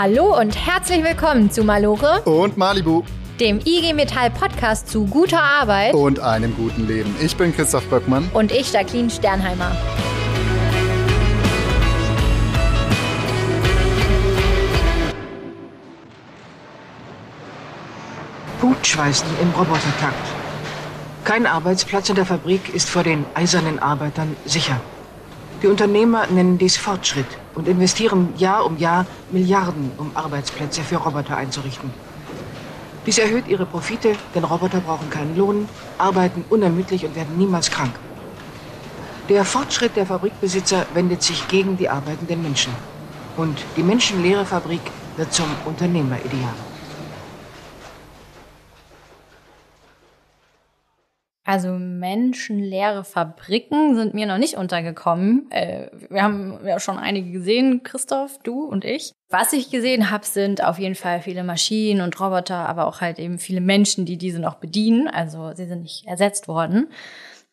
Hallo und herzlich willkommen zu Malore und Malibu, dem IG Metall Podcast zu guter Arbeit und einem guten Leben. Ich bin Christoph Böckmann und ich Jacqueline Sternheimer. Hutschweißen im Robotertakt. Kein Arbeitsplatz in der Fabrik ist vor den eisernen Arbeitern sicher. Die Unternehmer nennen dies Fortschritt und investieren Jahr um Jahr Milliarden, um Arbeitsplätze für Roboter einzurichten. Dies erhöht ihre Profite, denn Roboter brauchen keinen Lohn, arbeiten unermüdlich und werden niemals krank. Der Fortschritt der Fabrikbesitzer wendet sich gegen die arbeitenden Menschen. Und die menschenleere Fabrik wird zum Unternehmerideal. Also menschenleere Fabriken sind mir noch nicht untergekommen. Äh, wir haben ja schon einige gesehen, Christoph, du und ich. Was ich gesehen habe, sind auf jeden Fall viele Maschinen und Roboter, aber auch halt eben viele Menschen, die diese noch bedienen. Also sie sind nicht ersetzt worden.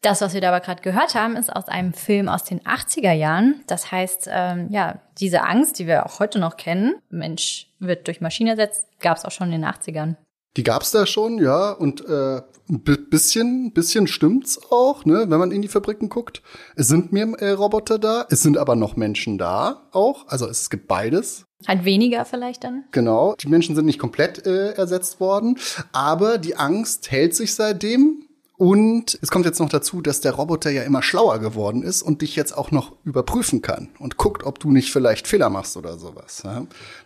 Das, was wir da aber gerade gehört haben, ist aus einem Film aus den 80er Jahren. Das heißt, ähm, ja, diese Angst, die wir auch heute noch kennen, Mensch wird durch Maschine ersetzt, gab es auch schon in den 80ern. Die gab's da schon, ja, und äh, ein bisschen, bisschen stimmt's auch, ne, wenn man in die Fabriken guckt. Es sind mehr äh, Roboter da, es sind aber noch Menschen da auch, also es gibt beides. Halt weniger vielleicht dann? Genau, die Menschen sind nicht komplett äh, ersetzt worden, aber die Angst hält sich seitdem und es kommt jetzt noch dazu, dass der Roboter ja immer schlauer geworden ist und dich jetzt auch noch überprüfen kann und guckt, ob du nicht vielleicht Fehler machst oder sowas.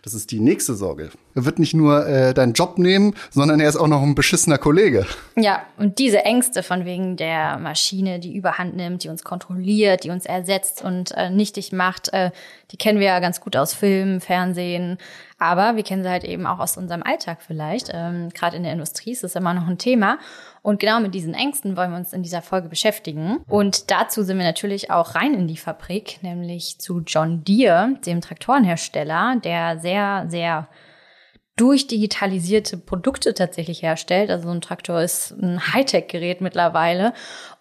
Das ist die nächste Sorge. Er wird nicht nur äh, deinen Job nehmen, sondern er ist auch noch ein beschissener Kollege. Ja, und diese Ängste von wegen der Maschine, die überhand nimmt, die uns kontrolliert, die uns ersetzt und äh, nichtig macht, äh, die kennen wir ja ganz gut aus Filmen, Fernsehen. Aber wir kennen sie halt eben auch aus unserem Alltag vielleicht. Ähm, Gerade in der Industrie ist das immer noch ein Thema. Und genau mit diesen Ängsten wollen wir uns in dieser Folge beschäftigen. Und dazu sind wir natürlich auch rein in die Fabrik, nämlich zu John Deere, dem Traktorenhersteller, der sehr, sehr durchdigitalisierte Produkte tatsächlich herstellt. Also ein Traktor ist ein Hightech-Gerät mittlerweile.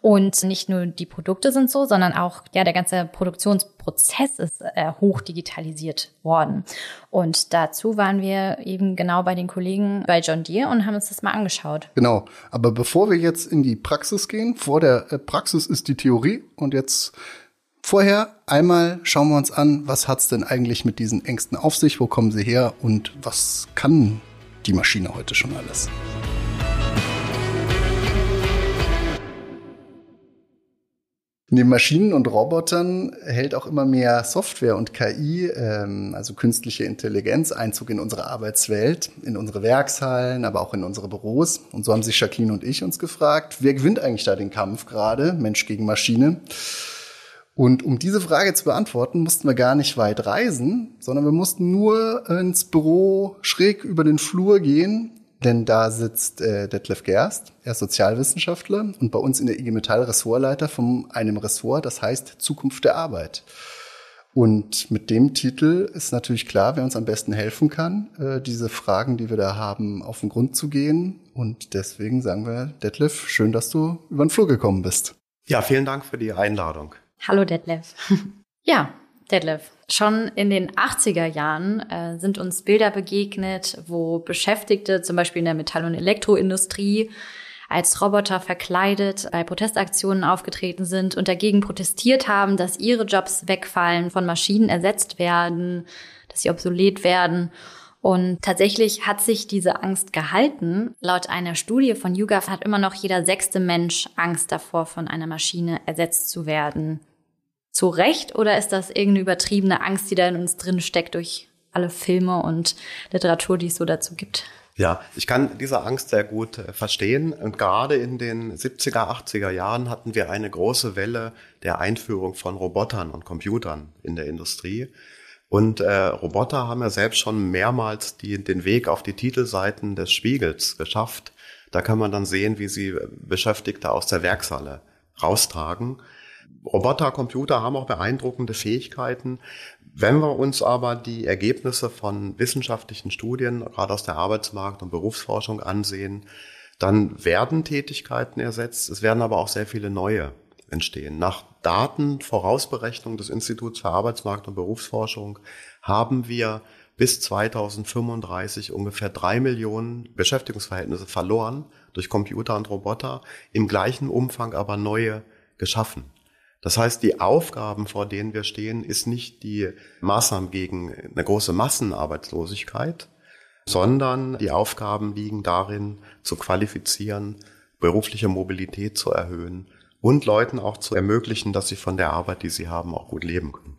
Und nicht nur die Produkte sind so, sondern auch ja der ganze Produktionsprozess ist äh, hoch digitalisiert worden. Und dazu waren wir eben genau bei den Kollegen bei John Deere und haben uns das mal angeschaut. Genau. Aber bevor wir jetzt in die Praxis gehen, vor der äh, Praxis ist die Theorie und jetzt Vorher einmal schauen wir uns an, was hat's denn eigentlich mit diesen Ängsten auf sich, wo kommen sie her und was kann die Maschine heute schon alles? Neben Maschinen und Robotern hält auch immer mehr Software und KI, ähm, also künstliche Intelligenz, Einzug in unsere Arbeitswelt, in unsere Werkshallen, aber auch in unsere Büros. Und so haben sich Jacqueline und ich uns gefragt, wer gewinnt eigentlich da den Kampf gerade, Mensch gegen Maschine? Und um diese Frage zu beantworten, mussten wir gar nicht weit reisen, sondern wir mussten nur ins Büro schräg über den Flur gehen, denn da sitzt äh, Detlef Gerst, er ist Sozialwissenschaftler und bei uns in der IG Metall Ressortleiter von einem Ressort, das heißt Zukunft der Arbeit. Und mit dem Titel ist natürlich klar, wer uns am besten helfen kann, äh, diese Fragen, die wir da haben, auf den Grund zu gehen. Und deswegen sagen wir, Detlef, schön, dass du über den Flur gekommen bist. Ja, vielen Dank für die Einladung. Hallo Detlef. ja, Detlef. Schon in den 80er Jahren äh, sind uns Bilder begegnet, wo Beschäftigte, zum Beispiel in der Metall- und Elektroindustrie, als Roboter verkleidet bei Protestaktionen aufgetreten sind und dagegen protestiert haben, dass ihre Jobs wegfallen, von Maschinen ersetzt werden, dass sie obsolet werden. Und tatsächlich hat sich diese Angst gehalten. Laut einer Studie von YouGov hat immer noch jeder sechste Mensch Angst davor, von einer Maschine ersetzt zu werden zu Recht oder ist das irgendeine übertriebene Angst, die da in uns drin steckt durch alle Filme und Literatur, die es so dazu gibt? Ja, ich kann diese Angst sehr gut äh, verstehen. Und gerade in den 70er, 80er Jahren hatten wir eine große Welle der Einführung von Robotern und Computern in der Industrie. Und äh, Roboter haben ja selbst schon mehrmals die, den Weg auf die Titelseiten des Spiegels geschafft. Da kann man dann sehen, wie sie Beschäftigte aus der Werkshalle raustragen. Roboter, Computer haben auch beeindruckende Fähigkeiten. Wenn wir uns aber die Ergebnisse von wissenschaftlichen Studien, gerade aus der Arbeitsmarkt- und Berufsforschung ansehen, dann werden Tätigkeiten ersetzt. Es werden aber auch sehr viele neue entstehen. Nach Daten, Vorausberechnung des Instituts für Arbeitsmarkt- und Berufsforschung haben wir bis 2035 ungefähr drei Millionen Beschäftigungsverhältnisse verloren durch Computer und Roboter, im gleichen Umfang aber neue geschaffen. Das heißt, die Aufgaben, vor denen wir stehen, ist nicht die Maßnahmen gegen eine große Massenarbeitslosigkeit, sondern die Aufgaben liegen darin, zu qualifizieren, berufliche Mobilität zu erhöhen und Leuten auch zu ermöglichen, dass sie von der Arbeit, die sie haben, auch gut leben können.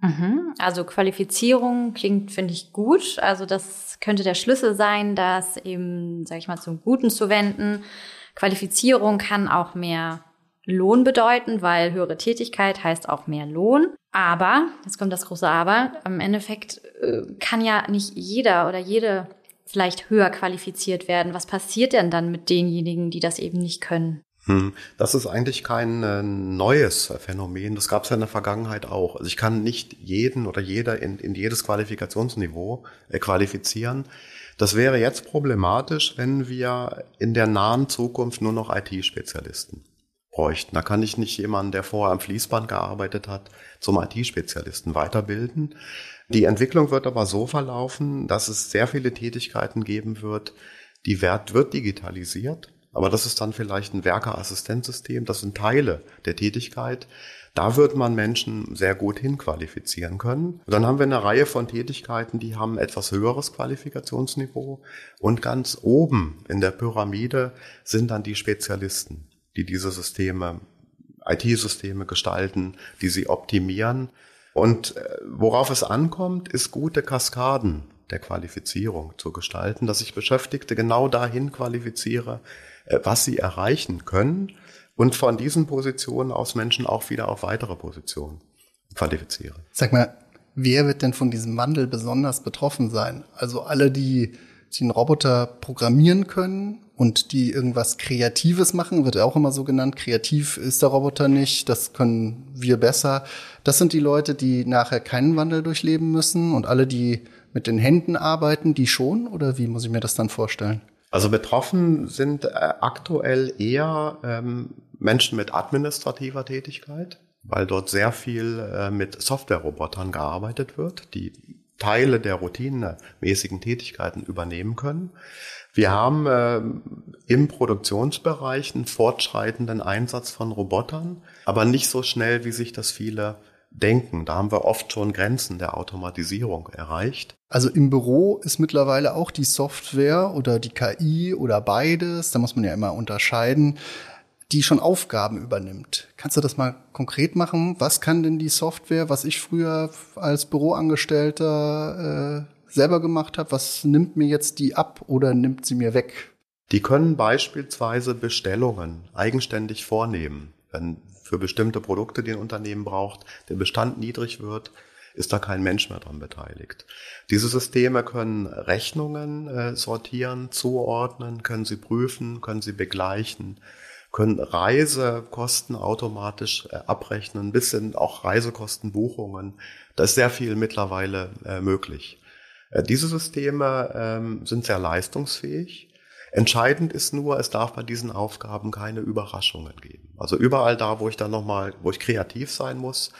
Mhm. Also Qualifizierung klingt, finde ich, gut. Also das könnte der Schlüssel sein, das eben, sage ich mal, zum Guten zu wenden. Qualifizierung kann auch mehr Lohn bedeuten, weil höhere Tätigkeit heißt auch mehr Lohn. Aber, jetzt kommt das große Aber, im Endeffekt äh, kann ja nicht jeder oder jede vielleicht höher qualifiziert werden. Was passiert denn dann mit denjenigen, die das eben nicht können? Hm, das ist eigentlich kein äh, neues Phänomen. Das gab es ja in der Vergangenheit auch. Also ich kann nicht jeden oder jeder in, in jedes Qualifikationsniveau äh, qualifizieren. Das wäre jetzt problematisch, wenn wir in der nahen Zukunft nur noch IT-Spezialisten bräuchten. Da kann ich nicht jemanden, der vorher am Fließband gearbeitet hat, zum IT-Spezialisten weiterbilden. Die Entwicklung wird aber so verlaufen, dass es sehr viele Tätigkeiten geben wird, die Wert wird digitalisiert aber das ist dann vielleicht ein Werkerassistenzsystem, das sind Teile der Tätigkeit. Da wird man Menschen sehr gut hinqualifizieren können. Und dann haben wir eine Reihe von Tätigkeiten, die haben etwas höheres Qualifikationsniveau. Und ganz oben in der Pyramide sind dann die Spezialisten, die diese Systeme, IT-Systeme gestalten, die sie optimieren. Und äh, worauf es ankommt, ist gute Kaskaden der Qualifizierung zu gestalten, dass ich Beschäftigte genau dahin qualifiziere, äh, was sie erreichen können und von diesen Positionen aus Menschen auch wieder auf weitere Positionen qualifizieren. Sag mal, wer wird denn von diesem Wandel besonders betroffen sein? Also alle, die, einen Roboter programmieren können und die irgendwas Kreatives machen, wird auch immer so genannt. Kreativ ist der Roboter nicht, das können wir besser. Das sind die Leute, die nachher keinen Wandel durchleben müssen und alle, die mit den Händen arbeiten, die schon? Oder wie muss ich mir das dann vorstellen? Also betroffen sind äh, aktuell eher ähm, Menschen mit administrativer Tätigkeit, weil dort sehr viel äh, mit Software-Robotern gearbeitet wird, die Teile der routinemäßigen Tätigkeiten übernehmen können. Wir haben äh, im Produktionsbereich einen fortschreitenden Einsatz von Robotern, aber nicht so schnell, wie sich das viele denken. Da haben wir oft schon Grenzen der Automatisierung erreicht. Also im Büro ist mittlerweile auch die Software oder die KI oder beides, da muss man ja immer unterscheiden, die schon Aufgaben übernimmt. Kannst du das mal konkret machen? Was kann denn die Software, was ich früher als Büroangestellter äh, selber gemacht habe, was nimmt mir jetzt die ab oder nimmt sie mir weg? Die können beispielsweise Bestellungen eigenständig vornehmen. Wenn für bestimmte Produkte, die ein Unternehmen braucht, der Bestand niedrig wird, ist da kein Mensch mehr dran beteiligt. Diese Systeme können Rechnungen äh, sortieren, zuordnen, können sie prüfen, können sie begleichen, können Reisekosten automatisch äh, abrechnen, bis hin auch Reisekostenbuchungen. Da ist sehr viel mittlerweile äh, möglich. Äh, diese Systeme ähm, sind sehr leistungsfähig Entscheidend ist nur, es darf bei diesen Aufgaben keine Überraschungen geben. Also überall da, wo ich dann nochmal, wo ich kreativ sein muss,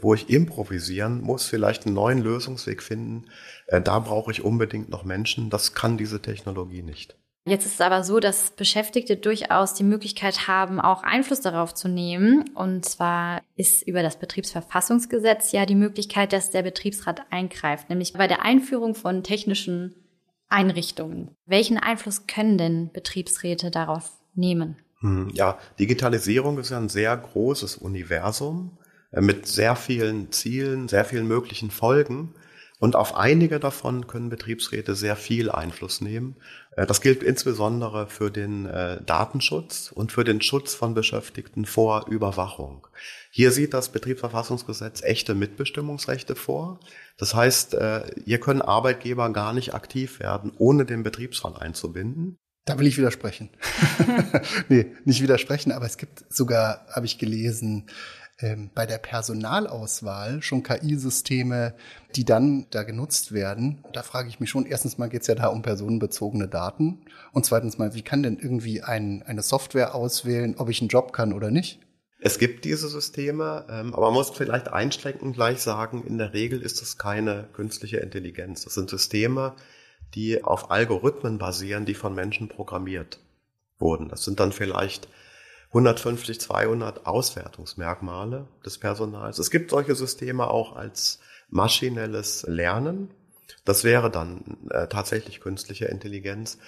wo ich improvisieren muss, vielleicht einen neuen Lösungsweg finden, da brauche ich unbedingt noch Menschen. Das kann diese Technologie nicht. Jetzt ist es aber so, dass Beschäftigte durchaus die Möglichkeit haben, auch Einfluss darauf zu nehmen. Und zwar ist über das Betriebsverfassungsgesetz ja die Möglichkeit, dass der Betriebsrat eingreift, nämlich bei der Einführung von technischen Einrichtungen. Welchen Einfluss können denn Betriebsräte darauf nehmen? Hm, ja, Digitalisierung ist ja ein sehr großes Universum äh, mit sehr vielen Zielen, sehr vielen möglichen Folgen. Und auf einige davon können Betriebsräte sehr viel Einfluss nehmen. Äh, das gilt insbesondere für den äh, Datenschutz und für den Schutz von Beschäftigten vor Überwachung. Hier sieht das Betriebsverfassungsgesetz echte Mitbestimmungsrechte vor. Das heißt, äh, hier können Arbeitgeber gar nicht aktiv werden, ohne den Betriebsrat einzubinden. Da will ich widersprechen. nee, nicht widersprechen, aber es gibt sogar, habe ich gelesen, ähm, bei der Personalauswahl schon KI-Systeme, die dann da genutzt werden. Da frage ich mich schon, erstens mal geht es ja da um personenbezogene Daten. Und zweitens mal, wie kann denn irgendwie ein, eine Software auswählen, ob ich einen Job kann oder nicht? Es gibt diese Systeme, ähm, aber man muss vielleicht einschränkend gleich sagen, in der Regel ist es keine künstliche Intelligenz. Das sind Systeme, die auf Algorithmen basieren, die von Menschen programmiert wurden. Das sind dann vielleicht 150, 200 Auswertungsmerkmale des Personals. Es gibt solche Systeme auch als maschinelles Lernen. Das wäre dann äh, tatsächlich künstliche Intelligenz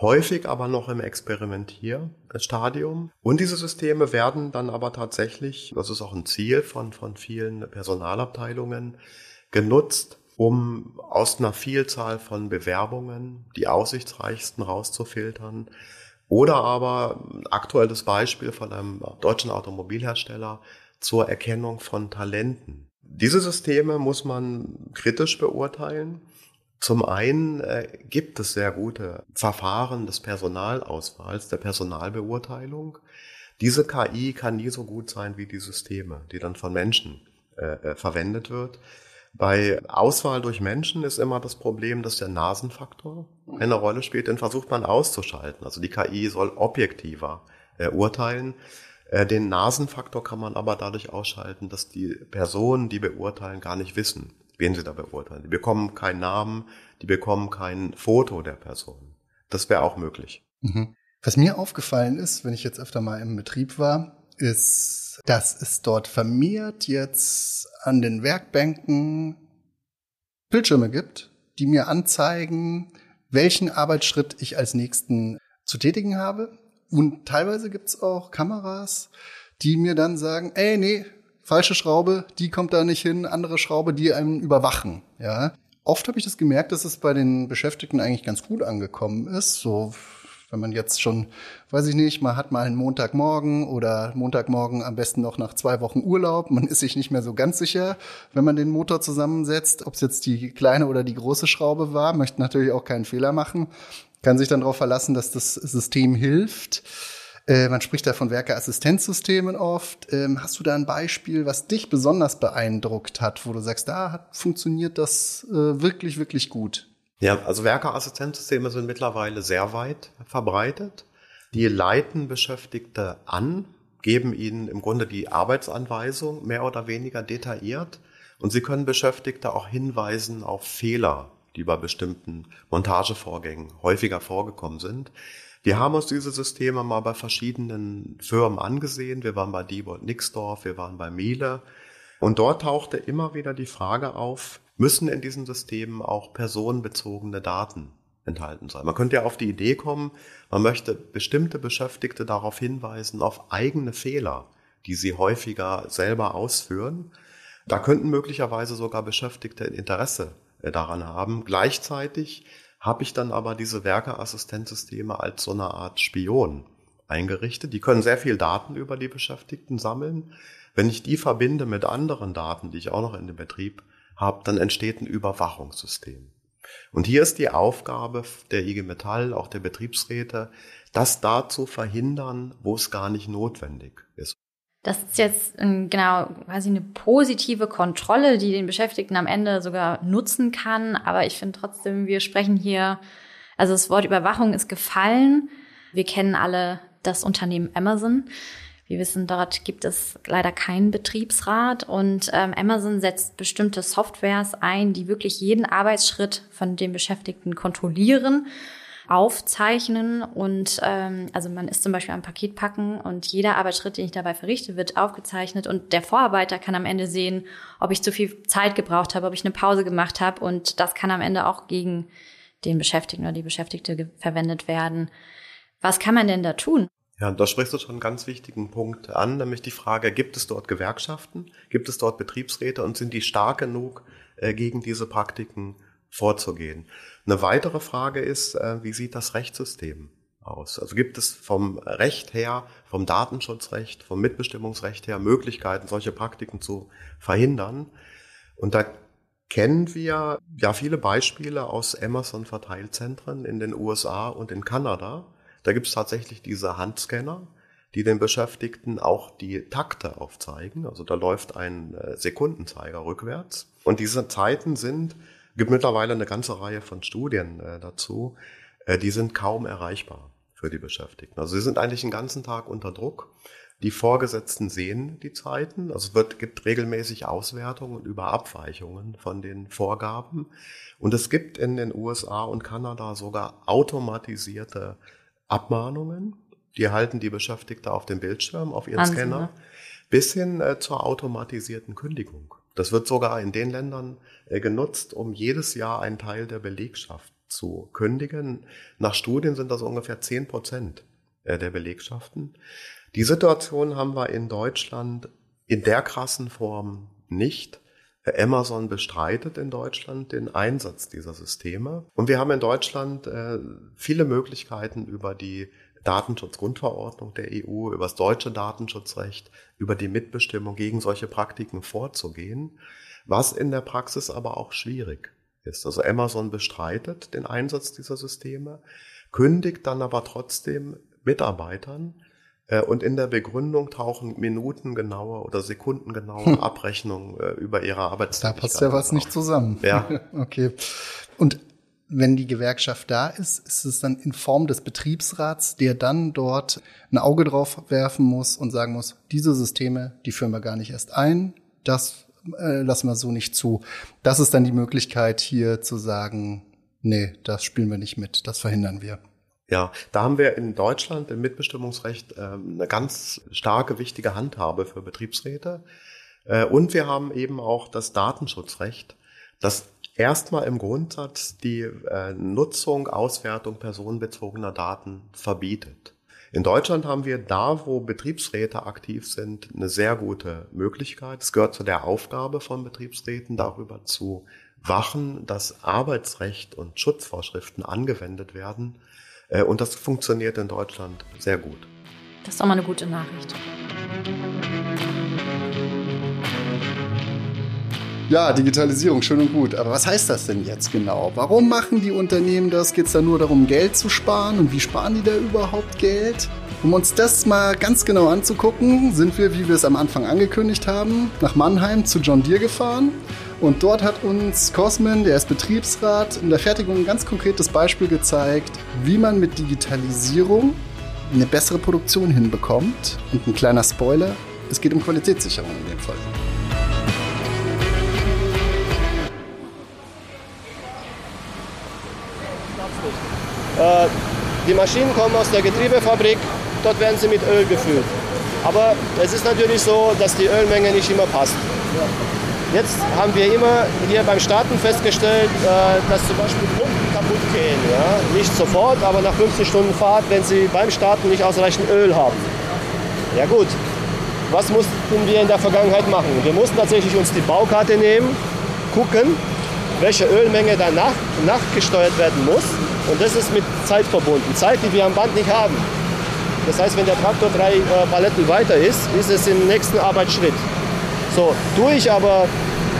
häufig aber noch im Experimentierstadium. Und diese Systeme werden dann aber tatsächlich, das ist auch ein Ziel von, von vielen Personalabteilungen, genutzt, um aus einer Vielzahl von Bewerbungen die aussichtsreichsten rauszufiltern. Oder aber aktuelles Beispiel von einem deutschen Automobilhersteller zur Erkennung von Talenten. Diese Systeme muss man kritisch beurteilen. Zum einen äh, gibt es sehr gute Verfahren des Personalauswahls, der Personalbeurteilung. Diese KI kann nie so gut sein wie die Systeme, die dann von Menschen äh, äh, verwendet wird. Bei Auswahl durch Menschen ist immer das Problem, dass der Nasenfaktor eine Rolle spielt. Den versucht man auszuschalten. Also die KI soll objektiver äh, urteilen. Äh, den Nasenfaktor kann man aber dadurch ausschalten, dass die Personen, die beurteilen, gar nicht wissen, wen sie da beurteilen. Die bekommen keinen Namen, die bekommen kein Foto der Person. Das wäre auch möglich. Mhm. Was mir aufgefallen ist, wenn ich jetzt öfter mal im Betrieb war, ist, dass es dort vermehrt jetzt an den Werkbänken Bildschirme gibt, die mir anzeigen, welchen Arbeitsschritt ich als nächsten zu tätigen habe. Und teilweise gibt's auch Kameras, die mir dann sagen, ey, nee, falsche Schraube, die kommt da nicht hin, andere Schraube, die einen überwachen. Ja, oft habe ich das gemerkt, dass es bei den Beschäftigten eigentlich ganz gut angekommen ist. So, wenn man jetzt schon, weiß ich nicht, man hat mal einen Montagmorgen oder Montagmorgen am besten noch nach zwei Wochen Urlaub. Man ist sich nicht mehr so ganz sicher, wenn man den Motor zusammensetzt, ob es jetzt die kleine oder die große Schraube war. Möchte natürlich auch keinen Fehler machen. Kann sich dann darauf verlassen, dass das System hilft. Äh, man spricht da von Werkeassistenzsystemen oft. Ähm, hast du da ein Beispiel, was dich besonders beeindruckt hat, wo du sagst, da hat, funktioniert das äh, wirklich, wirklich gut? Ja, also Werkeassistenzsysteme sind mittlerweile sehr weit verbreitet. Die leiten Beschäftigte an, geben ihnen im Grunde die Arbeitsanweisung mehr oder weniger detailliert und sie können Beschäftigte auch hinweisen auf Fehler, die bei bestimmten Montagevorgängen häufiger vorgekommen sind. Wir haben uns diese Systeme mal bei verschiedenen Firmen angesehen. Wir waren bei Diebold Nixdorf, wir waren bei Miele. Und dort tauchte immer wieder die Frage auf, müssen in diesen Systemen auch personenbezogene Daten enthalten sein? Man könnte ja auf die Idee kommen, man möchte bestimmte Beschäftigte darauf hinweisen, auf eigene Fehler, die sie häufiger selber ausführen. Da könnten möglicherweise sogar Beschäftigte Interesse äh, daran haben. Gleichzeitig habe ich dann aber diese Werkeassistenzsysteme als so eine Art Spion eingerichtet. Die können sehr viel Daten über die Beschäftigten sammeln. Wenn ich die verbinde mit anderen Daten, die ich auch noch in dem Betrieb habe, dann entsteht ein Überwachungssystem. Und hier ist die Aufgabe der IG Metall, auch der Betriebsräte, das da zu verhindern, wo es gar nicht notwendig ist. Das ist jetzt genau quasi eine positive Kontrolle, die den Beschäftigten am Ende sogar nutzen kann. Aber ich finde trotzdem, wir sprechen hier, also das Wort Überwachung ist gefallen. Wir kennen alle das Unternehmen Amazon. Wir wissen, dort gibt es leider keinen Betriebsrat und ähm, Amazon setzt bestimmte Softwares ein, die wirklich jeden Arbeitsschritt von den Beschäftigten kontrollieren aufzeichnen und ähm, also man ist zum Beispiel am Paket packen und jeder Arbeitsschritt, den ich dabei verrichte, wird aufgezeichnet und der Vorarbeiter kann am Ende sehen, ob ich zu viel Zeit gebraucht habe, ob ich eine Pause gemacht habe und das kann am Ende auch gegen den Beschäftigten oder die Beschäftigte verwendet werden. Was kann man denn da tun? Ja, da sprichst du schon einen ganz wichtigen Punkt an, nämlich die Frage, gibt es dort Gewerkschaften, gibt es dort Betriebsräte und sind die stark genug, äh, gegen diese Praktiken vorzugehen? Eine weitere Frage ist, äh, wie sieht das Rechtssystem aus? Also gibt es vom Recht her, vom Datenschutzrecht, vom Mitbestimmungsrecht her Möglichkeiten, solche Praktiken zu verhindern? Und da kennen wir ja viele Beispiele aus Amazon-Verteilzentren in den USA und in Kanada. Da gibt es tatsächlich diese Handscanner, die den Beschäftigten auch die Takte aufzeigen. Also da läuft ein äh, Sekundenzeiger rückwärts. Und diese Zeiten sind gibt mittlerweile eine ganze Reihe von Studien äh, dazu. Äh, die sind kaum erreichbar für die Beschäftigten. Also sie sind eigentlich den ganzen Tag unter Druck. Die Vorgesetzten sehen die Zeiten. Also es wird, gibt regelmäßig Auswertungen über Abweichungen von den Vorgaben. Und es gibt in den USA und Kanada sogar automatisierte Abmahnungen. Die halten die Beschäftigte auf dem Bildschirm, auf ihren Wahnsinn, Scanner, ne? bis hin äh, zur automatisierten Kündigung. Das wird sogar in den Ländern äh, genutzt, um jedes Jahr einen Teil der Belegschaft zu kündigen. Nach Studien sind das ungefähr zehn Prozent äh, der Belegschaften. Die Situation haben wir in Deutschland in der krassen Form nicht. Amazon bestreitet in Deutschland den Einsatz dieser Systeme. Und wir haben in Deutschland äh, viele Möglichkeiten über die Datenschutzgrundverordnung der EU, über das deutsche Datenschutzrecht, über die Mitbestimmung gegen solche Praktiken vorzugehen, was in der Praxis aber auch schwierig ist. Also Amazon bestreitet den Einsatz dieser Systeme, kündigt dann aber trotzdem Mitarbeitern und in der Begründung tauchen minutengenaue oder sekundengenaue hm. Abrechnungen äh, über ihre Arbeitszeit. Da passt ja was auf. nicht zusammen. Ja. okay. Und wenn die Gewerkschaft da ist, ist es dann in Form des Betriebsrats, der dann dort ein Auge drauf werfen muss und sagen muss, diese Systeme, die führen wir gar nicht erst ein, das äh, lassen wir so nicht zu. Das ist dann die Möglichkeit hier zu sagen, nee, das spielen wir nicht mit, das verhindern wir. Ja, da haben wir in Deutschland im Mitbestimmungsrecht ähm, eine ganz starke, wichtige Handhabe für Betriebsräte. Äh, und wir haben eben auch das Datenschutzrecht, das erstmal im Grundsatz die äh, Nutzung, Auswertung personenbezogener Daten verbietet. In Deutschland haben wir da, wo Betriebsräte aktiv sind, eine sehr gute Möglichkeit. Es gehört zu der Aufgabe von Betriebsräten, darüber zu wachen, dass Arbeitsrecht und Schutzvorschriften angewendet werden und das funktioniert in Deutschland sehr gut. Das ist auch mal eine gute Nachricht. Ja, Digitalisierung, schön und gut. Aber was heißt das denn jetzt genau? Warum machen die Unternehmen das? Geht es da nur darum, Geld zu sparen? Und wie sparen die da überhaupt Geld? Um uns das mal ganz genau anzugucken, sind wir, wie wir es am Anfang angekündigt haben, nach Mannheim zu John Deere gefahren und dort hat uns Cosmin, der ist Betriebsrat, in der Fertigung ein ganz konkretes Beispiel gezeigt, wie man mit Digitalisierung eine bessere Produktion hinbekommt. Und ein kleiner Spoiler, es geht um Qualitätssicherung in dem Fall. Äh, die Maschinen kommen aus der Getriebefabrik, dort werden sie mit Öl gefüllt. Aber es ist natürlich so, dass die Ölmenge nicht immer passt. Jetzt haben wir immer hier beim Starten festgestellt, äh, dass zum Beispiel Pumpen kaputt gehen. Ja? Nicht sofort, aber nach 50 Stunden Fahrt, wenn sie beim Starten nicht ausreichend Öl haben. Ja gut, was mussten wir in der Vergangenheit machen? Wir mussten tatsächlich uns die Baukarte nehmen, gucken, welche Ölmenge danach nachgesteuert werden muss. Und das ist mit Zeit verbunden. Zeit, die wir am Band nicht haben. Das heißt, wenn der Traktor drei äh, Paletten weiter ist, ist es im nächsten Arbeitsschritt. So, tue ich aber,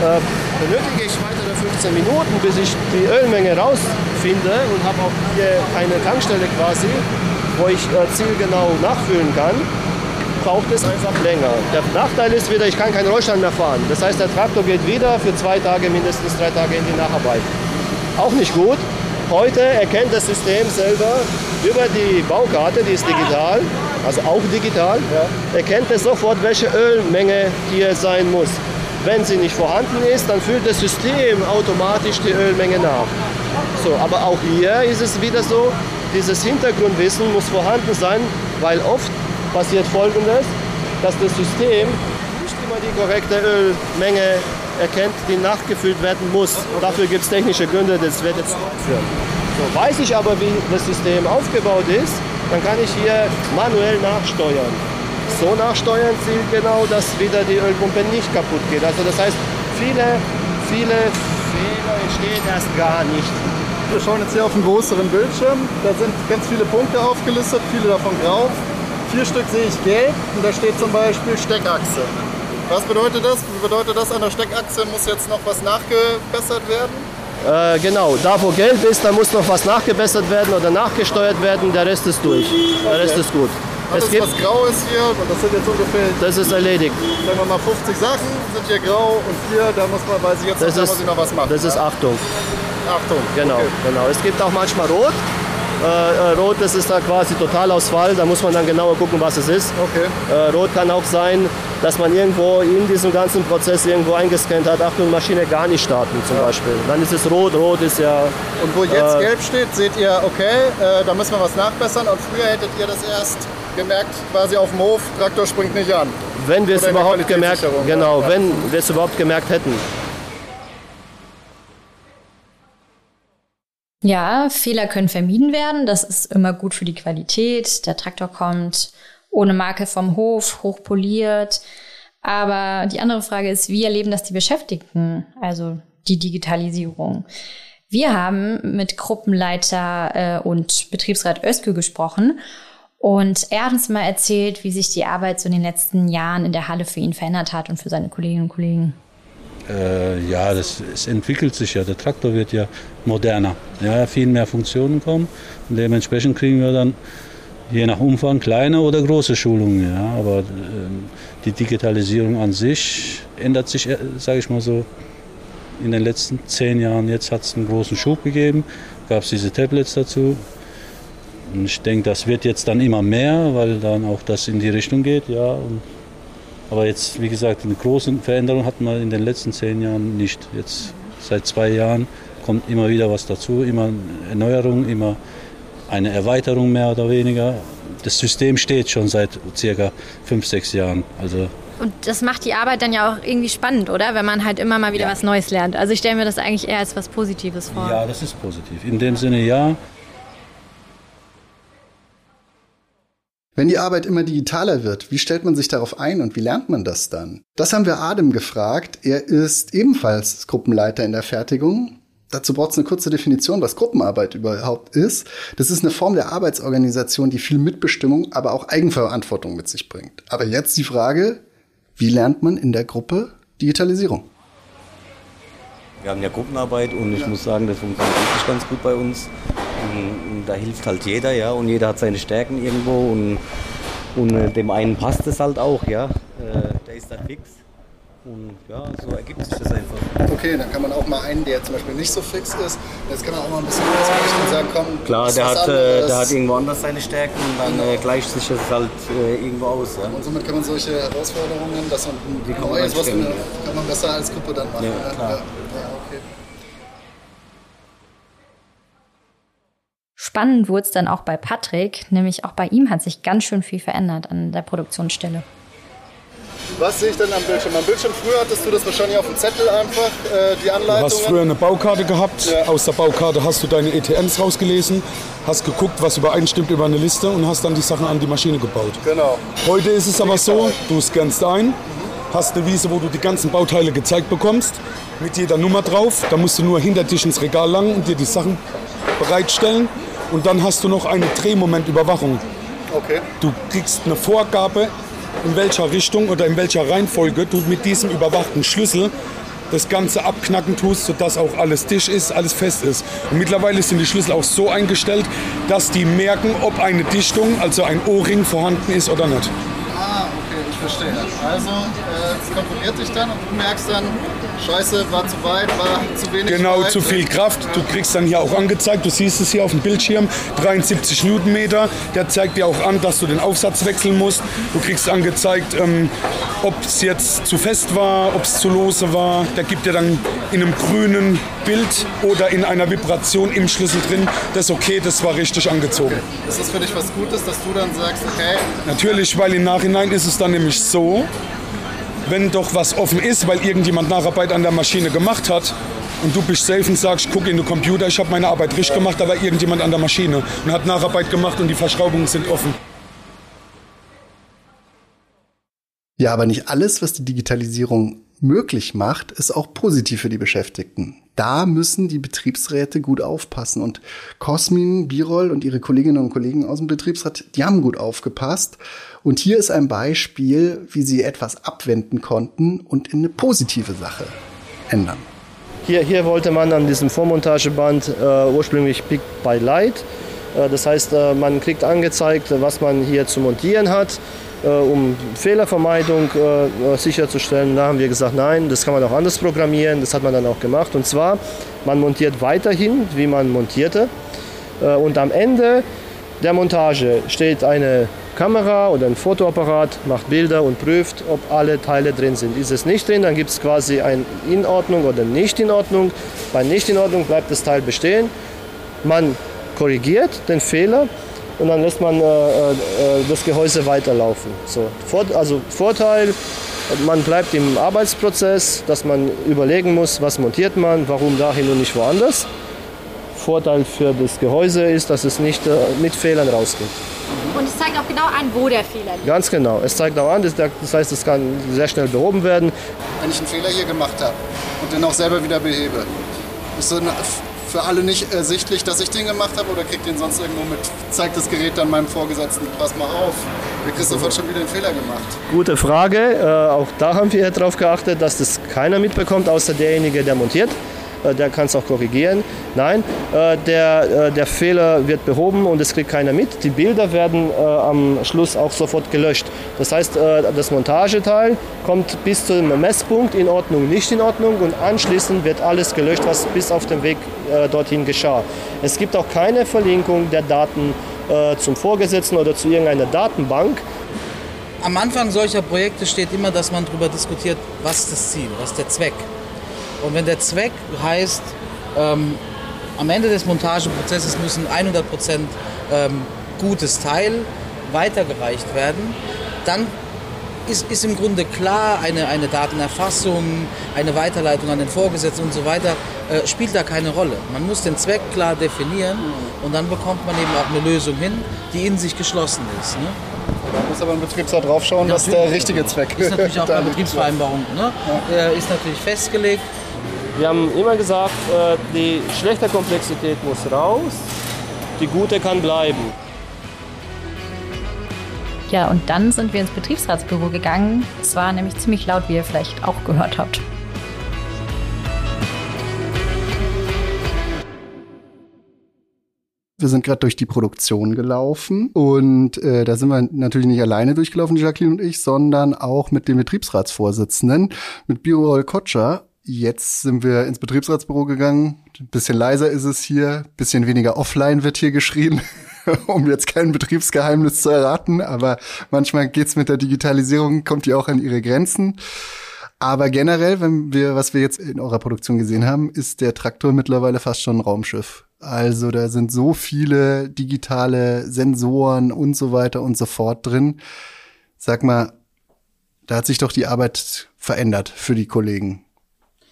äh, benötige ich weitere 15 Minuten, bis ich die Ölmenge rausfinde und habe auch hier eine Tankstelle quasi, wo ich äh, zielgenau nachfüllen kann, braucht es einfach länger. Der Nachteil ist wieder, ich kann keinen Rollstand mehr fahren. Das heißt, der Traktor geht wieder für zwei Tage, mindestens drei Tage in die Nacharbeit. Auch nicht gut. Heute erkennt das System selber über die Baukarte, die ist digital, also auch digital, ja. erkennt es sofort, welche Ölmenge hier sein muss. Wenn sie nicht vorhanden ist, dann füllt das System automatisch die Ölmenge nach. So, aber auch hier ist es wieder so, dieses Hintergrundwissen muss vorhanden sein, weil oft passiert Folgendes, dass das System nicht immer die korrekte Ölmenge erkennt, die nachgefüllt werden muss. Dafür gibt es technische Gründe, das wird jetzt führen. So, weiß ich aber, wie das System aufgebaut ist, dann kann ich hier manuell nachsteuern. So nachsteuern Sie genau, dass wieder die Ölpumpe nicht kaputt geht. Also das heißt, viele, viele Fehler entstehen erst gar nicht. Wir schauen jetzt hier auf einen größeren Bildschirm. Da sind ganz viele Punkte aufgelistet, viele davon grau. Vier Stück sehe ich gelb und da steht zum Beispiel Steckachse. Was bedeutet das? Bedeutet das, an der Steckachse muss jetzt noch was nachgebessert werden? Äh, genau, da wo gelb ist, da muss noch was nachgebessert werden oder nachgesteuert werden, der Rest ist durch. Der okay. Rest ist gut. Alles, es gibt, was grau ist hier, und das sind jetzt ungefähr. Das ist erledigt. Sagen wir mal 50 Sachen sind hier grau und hier, da muss man, weil sie jetzt das noch, ist, muss ich noch was machen. Das ja? ist Achtung. Achtung. Genau, okay. genau. Es gibt auch manchmal rot. Äh, äh, rot, das ist da quasi Totalausfall. Da muss man dann genauer gucken, was es ist. Okay. Äh, rot kann auch sein, dass man irgendwo in diesem ganzen Prozess irgendwo eingescannt hat, Achtung, Maschine gar nicht starten zum ja. Beispiel. Dann ist es rot, rot ist ja... Und wo jetzt äh, gelb steht, seht ihr, okay, äh, da müssen wir was nachbessern. Und früher hättet ihr das erst gemerkt, quasi auf dem Hof, Traktor springt nicht an. Wenn wir es überhaupt gemerkt, genau, ja. wenn wir es überhaupt gemerkt hätten. Ja, Fehler können vermieden werden. Das ist immer gut für die Qualität. Der Traktor kommt ohne Marke vom Hof, hochpoliert. Aber die andere Frage ist, wie erleben das die Beschäftigten, also die Digitalisierung? Wir haben mit Gruppenleiter äh, und Betriebsrat Özgü gesprochen und er hat uns mal erzählt, wie sich die Arbeit so in den letzten Jahren in der Halle für ihn verändert hat und für seine Kolleginnen und Kollegen. Äh, ja, das, es entwickelt sich ja. Der Traktor wird ja moderner. Ja, viel mehr Funktionen kommen. Und dementsprechend kriegen wir dann je nach Umfang kleine oder große Schulungen. Ja. Aber äh, die Digitalisierung an sich ändert sich, äh, sage ich mal so, in den letzten zehn Jahren. Jetzt hat es einen großen Schub gegeben, gab es diese Tablets dazu. Und ich denke, das wird jetzt dann immer mehr, weil dann auch das in die Richtung geht. Ja. Und aber jetzt, wie gesagt, eine große Veränderung hat man in den letzten zehn Jahren nicht. Jetzt seit zwei Jahren kommt immer wieder was dazu, immer Erneuerung, immer eine Erweiterung mehr oder weniger. Das System steht schon seit circa fünf, sechs Jahren. Also und das macht die Arbeit dann ja auch irgendwie spannend, oder? Wenn man halt immer mal wieder ja. was Neues lernt. Also ich stelle mir das eigentlich eher als was Positives vor. Ja, das ist positiv. In dem Sinne ja. Wenn die Arbeit immer digitaler wird, wie stellt man sich darauf ein und wie lernt man das dann? Das haben wir Adem gefragt. Er ist ebenfalls Gruppenleiter in der Fertigung. Dazu braucht es eine kurze Definition, was Gruppenarbeit überhaupt ist. Das ist eine Form der Arbeitsorganisation, die viel Mitbestimmung, aber auch Eigenverantwortung mit sich bringt. Aber jetzt die Frage, wie lernt man in der Gruppe Digitalisierung? Wir haben ja Gruppenarbeit und ich ja. muss sagen, das funktioniert wirklich ganz gut bei uns. Und, da hilft halt jeder, ja, und jeder hat seine Stärken irgendwo und, und äh, dem einen passt es halt auch, ja. Äh, der ist da fix. Und ja, so ergibt sich das einfach. Okay, dann kann man auch mal einen, der zum Beispiel nicht so fix ist, jetzt kann man auch mal ein bisschen ausgleichen und sagen, komm, Klar, der hat, äh, der hat irgendwo anders seine Stärken und dann genau. äh, gleicht sich das halt äh, irgendwo aus. Ja. Und somit kann man solche Herausforderungen, dass man ein neues, was man, kann man besser als Gruppe dann machen. Ja, klar. Ja. Spannend wurde es dann auch bei Patrick, nämlich auch bei ihm hat sich ganz schön viel verändert an der Produktionsstelle. Was sehe ich denn am Bildschirm? Am Bildschirm früher hattest du das wahrscheinlich auf dem Zettel einfach, äh, die Anleitung. Du hast früher eine Baukarte gehabt. Ja. Aus der Baukarte hast du deine ETMs rausgelesen, hast geguckt, was übereinstimmt über eine Liste und hast dann die Sachen an die Maschine gebaut. Genau. Heute ist es aber so, du scannst ein, hast eine Wiese, wo du die ganzen Bauteile gezeigt bekommst, mit jeder Nummer drauf. Da musst du nur hinter dich ins Regal langen und dir die Sachen bereitstellen und dann hast du noch eine Drehmomentüberwachung. Okay. Du kriegst eine Vorgabe, in welcher Richtung oder in welcher Reihenfolge du mit diesem überwachten Schlüssel das Ganze abknacken tust, sodass auch alles dicht ist, alles fest ist. Und mittlerweile sind die Schlüssel auch so eingestellt, dass die merken, ob eine Dichtung, also ein O-Ring vorhanden ist oder nicht. Ah, okay, ich verstehe. Also, äh, es kontrolliert dich dann und du merkst dann, Scheiße, war zu weit, war zu wenig. Genau, weit. zu viel Kraft. Du kriegst dann hier auch angezeigt, du siehst es hier auf dem Bildschirm, 73 Newtonmeter. Der zeigt dir auch an, dass du den Aufsatz wechseln musst. Du kriegst angezeigt, ähm, ob es jetzt zu fest war, ob es zu lose war. Der gibt dir dann in einem grünen Bild oder in einer Vibration im Schlüssel drin, das ist okay, das war richtig angezogen. Okay. Ist das für dich was Gutes, dass du dann sagst, okay? Natürlich, weil im Nachhinein ist es dann nämlich so, wenn doch was offen ist, weil irgendjemand Nacharbeit an der Maschine gemacht hat und du bist safe und sagst, guck in den Computer, ich habe meine Arbeit richtig gemacht, da war irgendjemand an der Maschine und hat Nacharbeit gemacht und die Verschraubungen sind offen. Ja, aber nicht alles, was die Digitalisierung möglich macht, ist auch positiv für die Beschäftigten. Da müssen die Betriebsräte gut aufpassen. Und Cosmin, Birol und ihre Kolleginnen und Kollegen aus dem Betriebsrat, die haben gut aufgepasst. Und hier ist ein Beispiel, wie sie etwas abwenden konnten und in eine positive Sache ändern. Hier, hier wollte man an diesem Vormontageband äh, ursprünglich Pick by Light. Äh, das heißt, äh, man kriegt angezeigt, was man hier zu montieren hat. Äh, um Fehlervermeidung äh, sicherzustellen. Da haben wir gesagt, nein, das kann man auch anders programmieren. Das hat man dann auch gemacht. Und zwar, man montiert weiterhin, wie man montierte. Äh, und am Ende der Montage steht eine Kamera oder ein Fotoapparat, macht Bilder und prüft, ob alle Teile drin sind. Ist es nicht drin, dann gibt es quasi ein in Ordnung oder nicht in Ordnung. Bei nicht in Ordnung bleibt das Teil bestehen. Man korrigiert den Fehler und dann lässt man äh, äh, das Gehäuse weiterlaufen. So, also Vorteil, man bleibt im Arbeitsprozess, dass man überlegen muss, was montiert man, warum dahin und nicht woanders. Vorteil für das Gehäuse ist, dass es nicht äh, mit Fehlern rausgeht. Und es zeigt auch genau an, wo der Fehler liegt. Ganz genau. Es zeigt auch an, das, heißt, es kann sehr schnell behoben werden. Wenn ich einen Fehler hier gemacht habe und den auch selber wieder behebe, ist so für alle nicht ersichtlich, dass ich den gemacht habe oder kriegt den sonst irgendwo mit, zeigt das Gerät dann meinem Vorgesetzten, pass mal auf, der Christoph hat schon wieder einen Fehler gemacht. Gute Frage, äh, auch da haben wir darauf geachtet, dass das keiner mitbekommt, außer derjenige, der montiert. Äh, der kann es auch korrigieren. Nein, äh, der, äh, der Fehler wird behoben und es kriegt keiner mit. Die Bilder werden am Schluss auch sofort gelöscht. Das heißt, das Montageteil kommt bis zum Messpunkt in Ordnung, nicht in Ordnung und anschließend wird alles gelöscht, was bis auf dem Weg dorthin geschah. Es gibt auch keine Verlinkung der Daten zum Vorgesetzten oder zu irgendeiner Datenbank. Am Anfang solcher Projekte steht immer, dass man darüber diskutiert, was ist das Ziel, was ist der Zweck. Und wenn der Zweck heißt, ähm, am Ende des Montageprozesses müssen 100% ähm, gutes Teil weitergereicht werden, dann ist, ist im Grunde klar, eine, eine Datenerfassung, eine Weiterleitung an den Vorgesetzten und so weiter, äh, spielt da keine Rolle. Man muss den Zweck klar definieren und dann bekommt man eben auch eine Lösung hin, die in sich geschlossen ist. Ne? Da muss aber ein Betriebsrat draufschauen, dass der richtige Zweck ist. Ist natürlich auch bei Betriebsvereinbarung. Ne? Ja. Ist natürlich festgelegt. Wir haben immer gesagt, äh, die schlechte Komplexität muss raus, die gute kann bleiben. Ja, und dann sind wir ins Betriebsratsbüro gegangen. Es war nämlich ziemlich laut, wie ihr vielleicht auch gehört habt. Wir sind gerade durch die Produktion gelaufen und äh, da sind wir natürlich nicht alleine durchgelaufen, Jacqueline und ich, sondern auch mit dem Betriebsratsvorsitzenden, mit Birol Kotscher Jetzt sind wir ins Betriebsratsbüro gegangen. Ein bisschen leiser ist es hier, ein bisschen weniger offline wird hier geschrien, um jetzt kein Betriebsgeheimnis zu erraten. Aber manchmal geht's mit der Digitalisierung, kommt die auch an ihre Grenzen. Aber generell, wenn wir, was wir jetzt in eurer Produktion gesehen haben, ist der Traktor mittlerweile fast schon ein Raumschiff. Also da sind so viele digitale Sensoren und so weiter und so fort drin. Sag mal, da hat sich doch die Arbeit verändert für die Kollegen.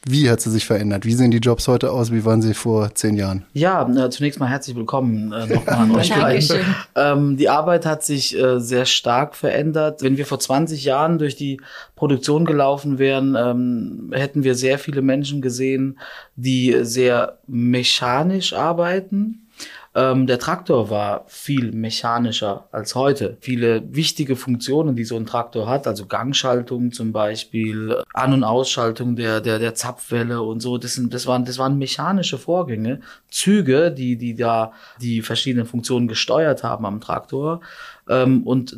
Wie hat sie sich verändert? Wie sehen die Jobs heute aus? Wie waren sie vor zehn Jahren? Ja, äh, zunächst mal herzlich willkommen äh, nochmal an euch beiden. Ähm, die Arbeit hat sich äh, sehr stark verändert. Wenn wir vor 20 Jahren durch die Produktion gelaufen wären, ähm, hätten wir sehr viele Menschen gesehen, die sehr mechanisch arbeiten ähm, der Traktor war viel mechanischer als heute. Viele wichtige Funktionen, die so ein Traktor hat, also Gangschaltung zum Beispiel, An- und Ausschaltung der, der, der Zapfwelle und so, das, sind, das, waren, das waren mechanische Vorgänge. Züge, die, die da die verschiedenen Funktionen gesteuert haben am Traktor. Ähm, und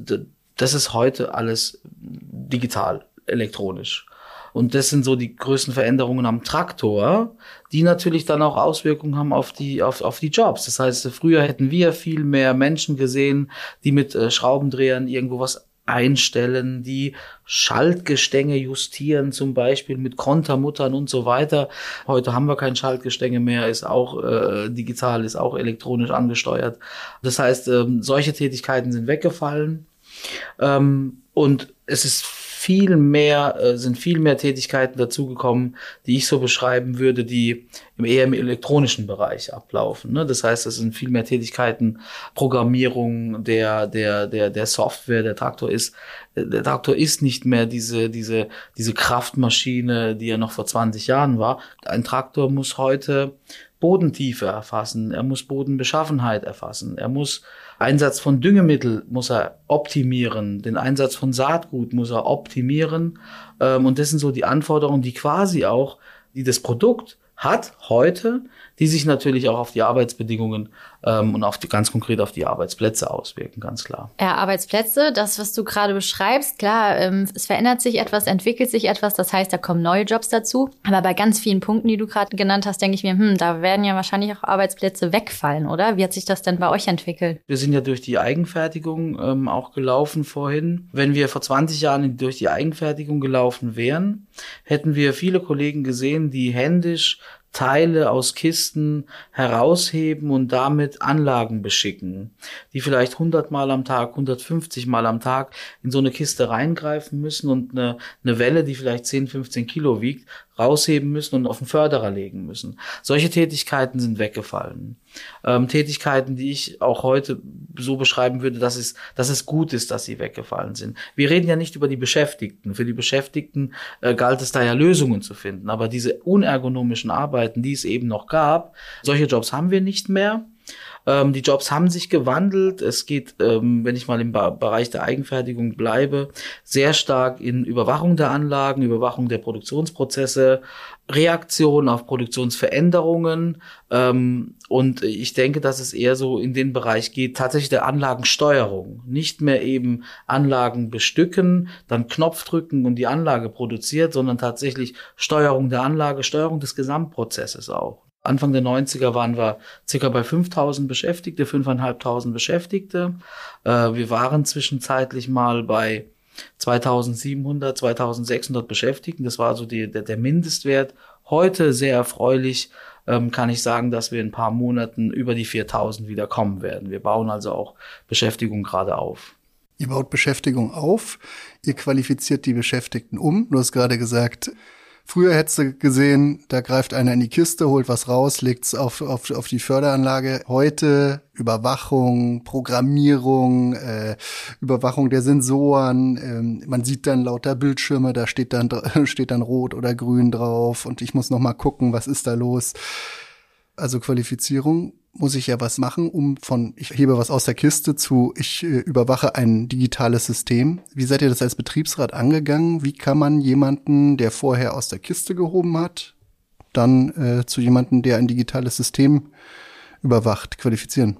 das ist heute alles digital, elektronisch. Und das sind so die größten Veränderungen am Traktor, die natürlich dann auch Auswirkungen haben auf die, auf, auf die Jobs. Das heißt, früher hätten wir viel mehr Menschen gesehen, die mit äh, Schraubendrehern irgendwo was einstellen, die Schaltgestänge justieren, zum Beispiel mit Kontermuttern und so weiter. Heute haben wir kein Schaltgestänge mehr, ist auch äh, digital, ist auch elektronisch angesteuert. Das heißt, ähm, solche Tätigkeiten sind weggefallen. Ähm, und es ist viel mehr, äh, sind viel mehr Tätigkeiten dazugekommen, die ich so beschreiben würde, die im eher im elektronischen Bereich ablaufen. Ne? Das heißt, es sind viel mehr Tätigkeiten, Programmierung der, der, der, der Software, der Traktor ist, äh, der Traktor ist nicht mehr diese, diese, diese Kraftmaschine, die er noch vor 20 Jahren war. Ein Traktor muss heute Bodentiefe erfassen, er muss Bodenbeschaffenheit erfassen, er muss Einsatz von Düngemittel muss er optimieren, den Einsatz von Saatgut muss er optimieren. Ähm, und das sind so die Anforderungen, die quasi auch, die das Produkt hat heute, die sich natürlich auch auf die Arbeitsbedingungen ähm, und auf die, ganz konkret auf die Arbeitsplätze auswirken, ganz klar. Ja, Arbeitsplätze, das, was du gerade beschreibst, klar, ähm, es verändert sich etwas, entwickelt sich etwas, das heißt, da kommen neue Jobs dazu. Aber bei ganz vielen Punkten, die du gerade genannt hast, denke ich mir, hm, da werden ja wahrscheinlich auch Arbeitsplätze wegfallen, oder? Wie hat sich das denn bei euch entwickelt? Wir sind ja durch die Eigenfertigung ähm, auch gelaufen vorhin. Wenn wir vor 20 Jahren durch die Eigenfertigung gelaufen wären, hätten wir viele Kollegen gesehen, die händisch Teile aus Kisten herausheben und damit Anlagen beschicken, die vielleicht 100 Mal am Tag, 150 Mal am Tag in so eine Kiste reingreifen müssen und eine, eine Welle, die vielleicht 10, 15 Kilo wiegt, rausheben müssen und auf den Förderer legen müssen. Solche Tätigkeiten sind weggefallen. Ähm, Tätigkeiten, die ich auch heute so beschreiben würde, dass es, dass es gut ist, dass sie weggefallen sind. Wir reden ja nicht über die Beschäftigten. Für die Beschäftigten äh, galt es da ja Lösungen zu finden. Aber diese unergonomischen Arbeiten, die es eben noch gab, solche Jobs haben wir nicht mehr. Ähm, die Jobs haben sich gewandelt. Es geht, ähm, wenn ich mal im ba Bereich der Eigenfertigung bleibe, sehr stark in Überwachung der Anlagen, Überwachung der Produktionsprozesse, Reaktion auf Produktionsveränderungen. Ähm, und ich denke, dass es eher so in den Bereich geht, tatsächlich der Anlagensteuerung. Nicht mehr eben Anlagen bestücken, dann Knopf drücken und die Anlage produziert, sondern tatsächlich Steuerung der Anlage, Steuerung des Gesamtprozesses auch. Anfang der 90er waren wir circa bei 5000 Beschäftigte, 5.500 Beschäftigte. Äh, wir waren zwischenzeitlich mal bei 2700, 2600 Beschäftigten. Das war also die, der, der Mindestwert. Heute sehr erfreulich ähm, kann ich sagen, dass wir in ein paar Monaten über die 4000 wieder kommen werden. Wir bauen also auch Beschäftigung gerade auf. Ihr baut Beschäftigung auf, ihr qualifiziert die Beschäftigten um. Du hast gerade gesagt, Früher hättest du gesehen, da greift einer in die Kiste, holt was raus, legt's auf, auf, auf die Förderanlage. Heute Überwachung, Programmierung, äh, Überwachung der Sensoren. Ähm, man sieht dann lauter Bildschirme, da steht dann, steht dann rot oder grün drauf und ich muss noch mal gucken, was ist da los. Also Qualifizierung muss ich ja was machen, um von ich hebe was aus der Kiste zu ich äh, überwache ein digitales System. Wie seid ihr das als Betriebsrat angegangen? Wie kann man jemanden, der vorher aus der Kiste gehoben hat, dann äh, zu jemanden, der ein digitales System überwacht, qualifizieren?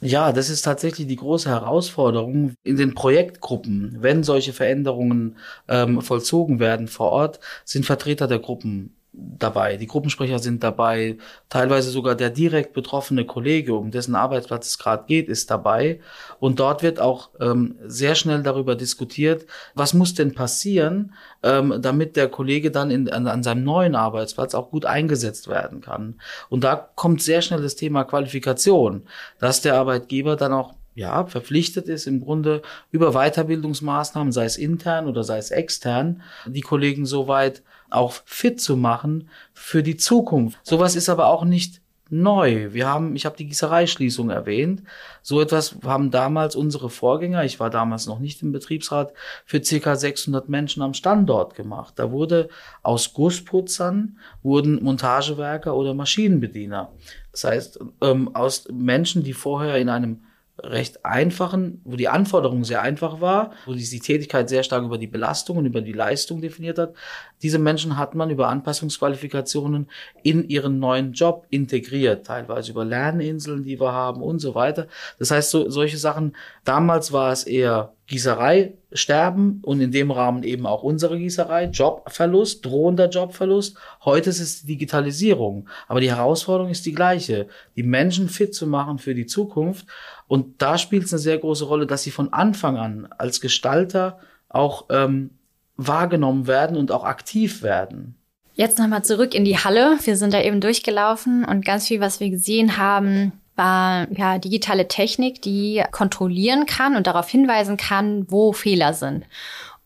Ja, das ist tatsächlich die große Herausforderung in den Projektgruppen. Wenn solche Veränderungen ähm, vollzogen werden vor Ort, sind Vertreter der Gruppen dabei, die Gruppensprecher sind dabei, teilweise sogar der direkt betroffene Kollege, um dessen Arbeitsplatz es gerade geht, ist dabei. Und dort wird auch ähm, sehr schnell darüber diskutiert, was muss denn passieren, ähm, damit der Kollege dann in, an, an seinem neuen Arbeitsplatz auch gut eingesetzt werden kann. Und da kommt sehr schnell das Thema Qualifikation, dass der Arbeitgeber dann auch ja, verpflichtet ist, im Grunde über Weiterbildungsmaßnahmen, sei es intern oder sei es extern, die Kollegen soweit auch fit zu machen für die Zukunft. Sowas ist aber auch nicht neu. Wir haben, ich habe die Gießereischließung erwähnt. So etwas haben damals unsere Vorgänger, ich war damals noch nicht im Betriebsrat, für circa 600 Menschen am Standort gemacht. Da wurde aus Gussputzern wurden Montagewerker oder Maschinenbediener. Das heißt, ähm, aus Menschen, die vorher in einem recht einfachen, wo die Anforderung sehr einfach war, wo die, Tätigkeit sehr stark über die Belastung und über die Leistung definiert hat. Diese Menschen hat man über Anpassungsqualifikationen in ihren neuen Job integriert, teilweise über Lerninseln, die wir haben und so weiter. Das heißt, so, solche Sachen, damals war es eher Gießerei sterben und in dem Rahmen eben auch unsere Gießerei, Jobverlust, drohender Jobverlust. Heute ist es Digitalisierung. Aber die Herausforderung ist die gleiche, die Menschen fit zu machen für die Zukunft. Und da spielt es eine sehr große Rolle, dass sie von Anfang an als Gestalter auch ähm, wahrgenommen werden und auch aktiv werden. Jetzt nochmal zurück in die Halle. Wir sind da eben durchgelaufen und ganz viel, was wir gesehen haben, war ja digitale Technik, die kontrollieren kann und darauf hinweisen kann, wo Fehler sind.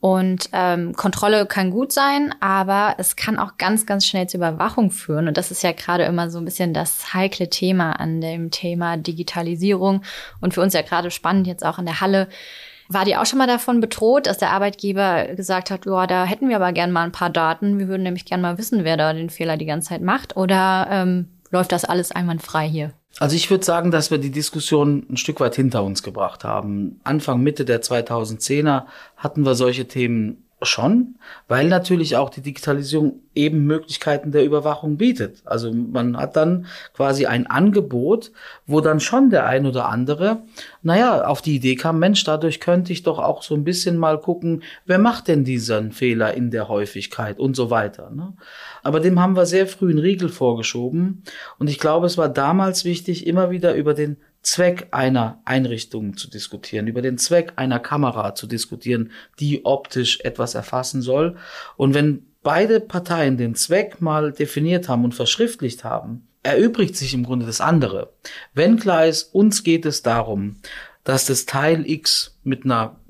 Und ähm, Kontrolle kann gut sein, aber es kann auch ganz, ganz schnell zur Überwachung führen. Und das ist ja gerade immer so ein bisschen das heikle Thema an dem Thema Digitalisierung. Und für uns ja gerade spannend jetzt auch in der Halle. War die auch schon mal davon bedroht, dass der Arbeitgeber gesagt hat, ja, da hätten wir aber gern mal ein paar Daten. Wir würden nämlich gern mal wissen, wer da den Fehler die ganze Zeit macht. Oder ähm, läuft das alles einwandfrei hier? Also ich würde sagen, dass wir die Diskussion ein Stück weit hinter uns gebracht haben. Anfang, Mitte der 2010er hatten wir solche Themen Schon, weil natürlich auch die Digitalisierung eben Möglichkeiten der Überwachung bietet. Also man hat dann quasi ein Angebot, wo dann schon der ein oder andere, naja, auf die Idee kam, Mensch, dadurch könnte ich doch auch so ein bisschen mal gucken, wer macht denn diesen Fehler in der Häufigkeit und so weiter. Ne? Aber dem haben wir sehr früh einen Riegel vorgeschoben. Und ich glaube, es war damals wichtig, immer wieder über den Zweck einer Einrichtung zu diskutieren, über den Zweck einer Kamera zu diskutieren, die optisch etwas erfassen soll. Und wenn beide Parteien den Zweck mal definiert haben und verschriftlicht haben, erübrigt sich im Grunde das andere. Wenn klar ist, uns geht es darum, dass das Teil X mit einer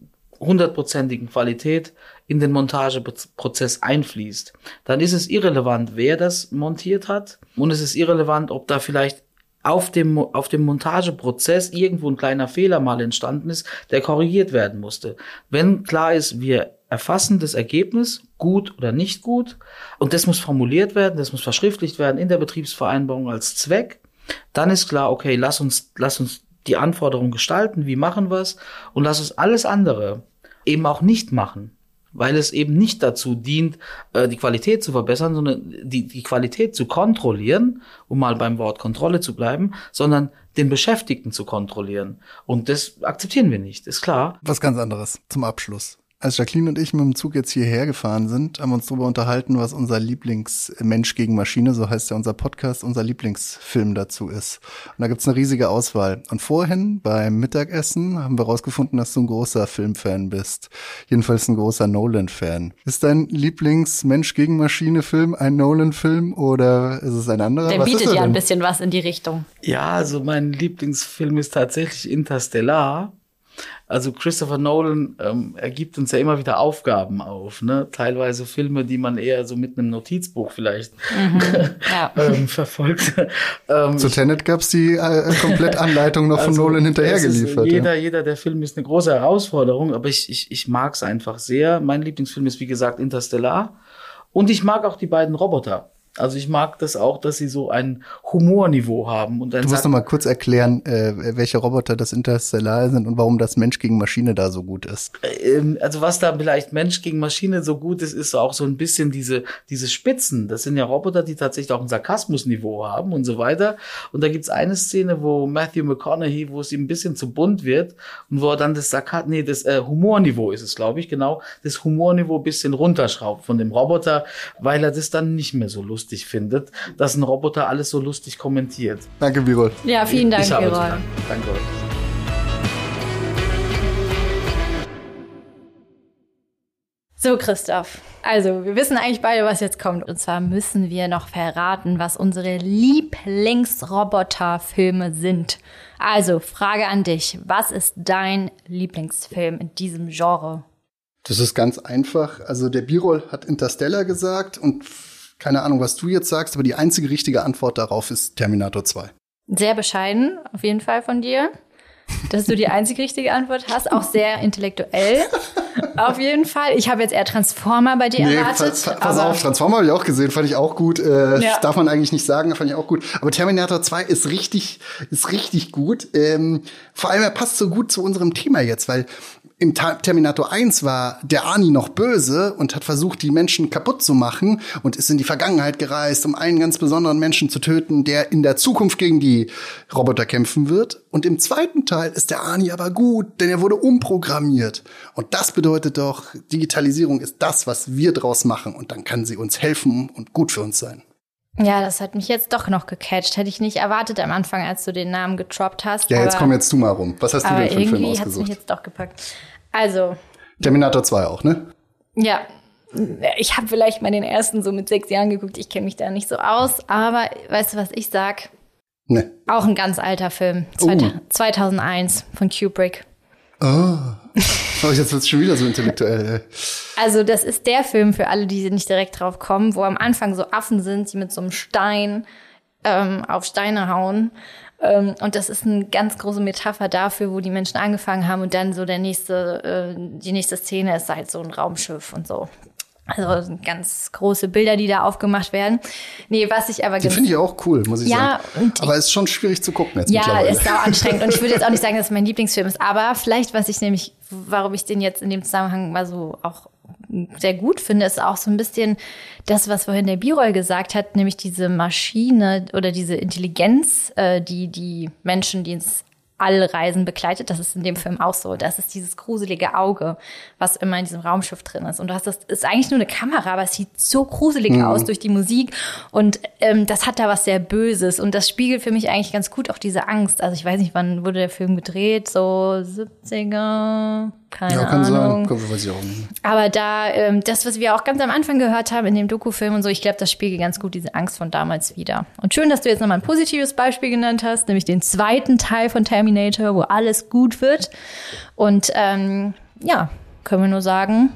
hundertprozentigen Qualität in den Montageprozess einfließt, dann ist es irrelevant, wer das montiert hat und es ist irrelevant, ob da vielleicht auf dem, auf dem Montageprozess irgendwo ein kleiner Fehler mal entstanden ist, der korrigiert werden musste. Wenn klar ist, wir erfassen das Ergebnis, gut oder nicht gut, und das muss formuliert werden, das muss verschriftlicht werden in der Betriebsvereinbarung als Zweck, dann ist klar, okay, lass uns, lass uns die Anforderungen gestalten, wie machen wir es, und lass uns alles andere eben auch nicht machen weil es eben nicht dazu dient, äh, die Qualität zu verbessern, sondern die, die Qualität zu kontrollieren, um mal beim Wort Kontrolle zu bleiben, sondern den Beschäftigten zu kontrollieren. Und das akzeptieren wir nicht, ist klar. Was ganz anderes zum Abschluss. Als Jacqueline und ich mit dem Zug jetzt hierher gefahren sind, haben wir uns darüber unterhalten, was unser Lieblingsmensch gegen Maschine, so heißt ja unser Podcast, unser Lieblingsfilm dazu ist. Und da gibt's eine riesige Auswahl. Und vorhin beim Mittagessen haben wir rausgefunden, dass du ein großer Filmfan bist. Jedenfalls ein großer Nolan-Fan. Ist dein Lieblingsmensch gegen Maschine-Film ein Nolan-Film oder ist es ein anderer? Der was bietet ja ein bisschen was in die Richtung. Ja, also mein Lieblingsfilm ist tatsächlich Interstellar. Also Christopher Nolan ähm, er gibt uns ja immer wieder Aufgaben auf, ne? Teilweise Filme, die man eher so mit einem Notizbuch vielleicht mhm, ja. ähm, verfolgt. ähm, Zu Tenet gab's die äh, Komplettanleitung noch also, von Nolan hinterhergeliefert. Jeder, ja. jeder der Film ist eine große Herausforderung, aber ich, ich, ich mag's einfach sehr. Mein Lieblingsfilm ist wie gesagt Interstellar. Und ich mag auch die beiden Roboter. Also ich mag das auch, dass sie so ein Humorniveau haben. Und dann du musst noch mal kurz erklären, äh, welche Roboter das Interstellar sind und warum das Mensch gegen Maschine da so gut ist. Ähm, also was da vielleicht Mensch gegen Maschine so gut ist, ist auch so ein bisschen diese, diese Spitzen. Das sind ja Roboter, die tatsächlich auch ein Sarkasmusniveau haben und so weiter. Und da gibt's eine Szene, wo Matthew McConaughey, wo es ihm ein bisschen zu bunt wird und wo er dann das Sarkat nee, das äh, Humorniveau ist es, glaube ich, genau, das Humorniveau bisschen runterschraubt von dem Roboter, weil er das dann nicht mehr so lustig lustig findet, dass ein Roboter alles so lustig kommentiert. Danke, Birol. Ja, vielen Dank, Birol. Danke euch. So, Christoph. Also, wir wissen eigentlich beide, was jetzt kommt. Und zwar müssen wir noch verraten, was unsere Lieblingsroboterfilme sind. Also, Frage an dich. Was ist dein Lieblingsfilm in diesem Genre? Das ist ganz einfach. Also, der Birol hat Interstellar gesagt und keine Ahnung, was du jetzt sagst, aber die einzige richtige Antwort darauf ist Terminator 2. Sehr bescheiden, auf jeden Fall von dir, dass du die einzige richtige Antwort hast. Auch sehr intellektuell, auf jeden Fall. Ich habe jetzt eher Transformer bei dir nee, erwartet. Pass, pass auf, Transformer habe ich auch gesehen, fand ich auch gut. Äh, ja. Darf man eigentlich nicht sagen, fand ich auch gut. Aber Terminator 2 ist richtig, ist richtig gut. Ähm, vor allem, er passt so gut zu unserem Thema jetzt, weil im Terminator 1 war der Arnie noch böse und hat versucht, die Menschen kaputt zu machen und ist in die Vergangenheit gereist, um einen ganz besonderen Menschen zu töten, der in der Zukunft gegen die Roboter kämpfen wird. Und im zweiten Teil ist der Arnie aber gut, denn er wurde umprogrammiert. Und das bedeutet doch, Digitalisierung ist das, was wir draus machen. Und dann kann sie uns helfen und gut für uns sein. Ja, das hat mich jetzt doch noch gecatcht. Hätte ich nicht erwartet am Anfang, als du den Namen getroppt hast. Ja, jetzt komm jetzt du mal rum. Was hast du denn für einen Film ausgesucht? hat's mich jetzt doch gepackt. Also. Terminator 2 auch, ne? Ja. Ich habe vielleicht mal den ersten so mit sechs Jahren geguckt. Ich kenne mich da nicht so aus. Aber weißt du, was ich sag? Ne. Auch ein ganz alter Film. Uh. 2001 von Kubrick. Oh. Oh, jetzt wird es schon wieder so intellektuell. Also das ist der Film für alle, die nicht direkt drauf kommen, wo am Anfang so Affen sind, die mit so einem Stein ähm, auf Steine hauen. Ähm, und das ist eine ganz große Metapher dafür, wo die Menschen angefangen haben und dann so der nächste, äh, die nächste Szene ist halt so ein Raumschiff und so. Also ganz große Bilder, die da aufgemacht werden. Nee, was ich aber Die finde ich auch cool, muss ich ja, sagen. Aber es ist schon schwierig zu gucken jetzt Ja, ist auch anstrengend. Und ich würde jetzt auch nicht sagen, dass es mein Lieblingsfilm ist. Aber vielleicht, was ich nämlich, warum ich den jetzt in dem Zusammenhang mal so auch sehr gut finde, ist auch so ein bisschen das, was vorhin der Birol gesagt hat, nämlich diese Maschine oder diese Intelligenz, äh, die die Menschen, die ins alle Reisen begleitet. Das ist in dem Film auch so. Das ist dieses gruselige Auge, was immer in diesem Raumschiff drin ist. Und du hast das ist eigentlich nur eine Kamera, aber es sieht so gruselig mhm. aus durch die Musik. Und ähm, das hat da was sehr Böses. Und das spiegelt für mich eigentlich ganz gut auch diese Angst. Also ich weiß nicht, wann wurde der Film gedreht? So 70er, keine ja, kann Ahnung. sein. Kommt, weiß ich auch nicht. Aber da, ähm, das, was wir auch ganz am Anfang gehört haben in dem Dokufilm und so, ich glaube, das spiegelt ganz gut diese Angst von damals wieder. Und schön, dass du jetzt nochmal ein positives Beispiel genannt hast, nämlich den zweiten Teil von Terminator, wo alles gut wird. Und ähm, ja, können wir nur sagen,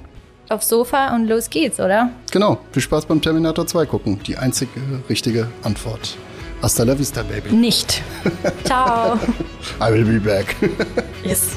aufs Sofa und los geht's, oder? Genau. Viel Spaß beim Terminator 2 gucken. Die einzige richtige Antwort. Hasta la vista, baby. Nicht. Ciao. I will be back. yes.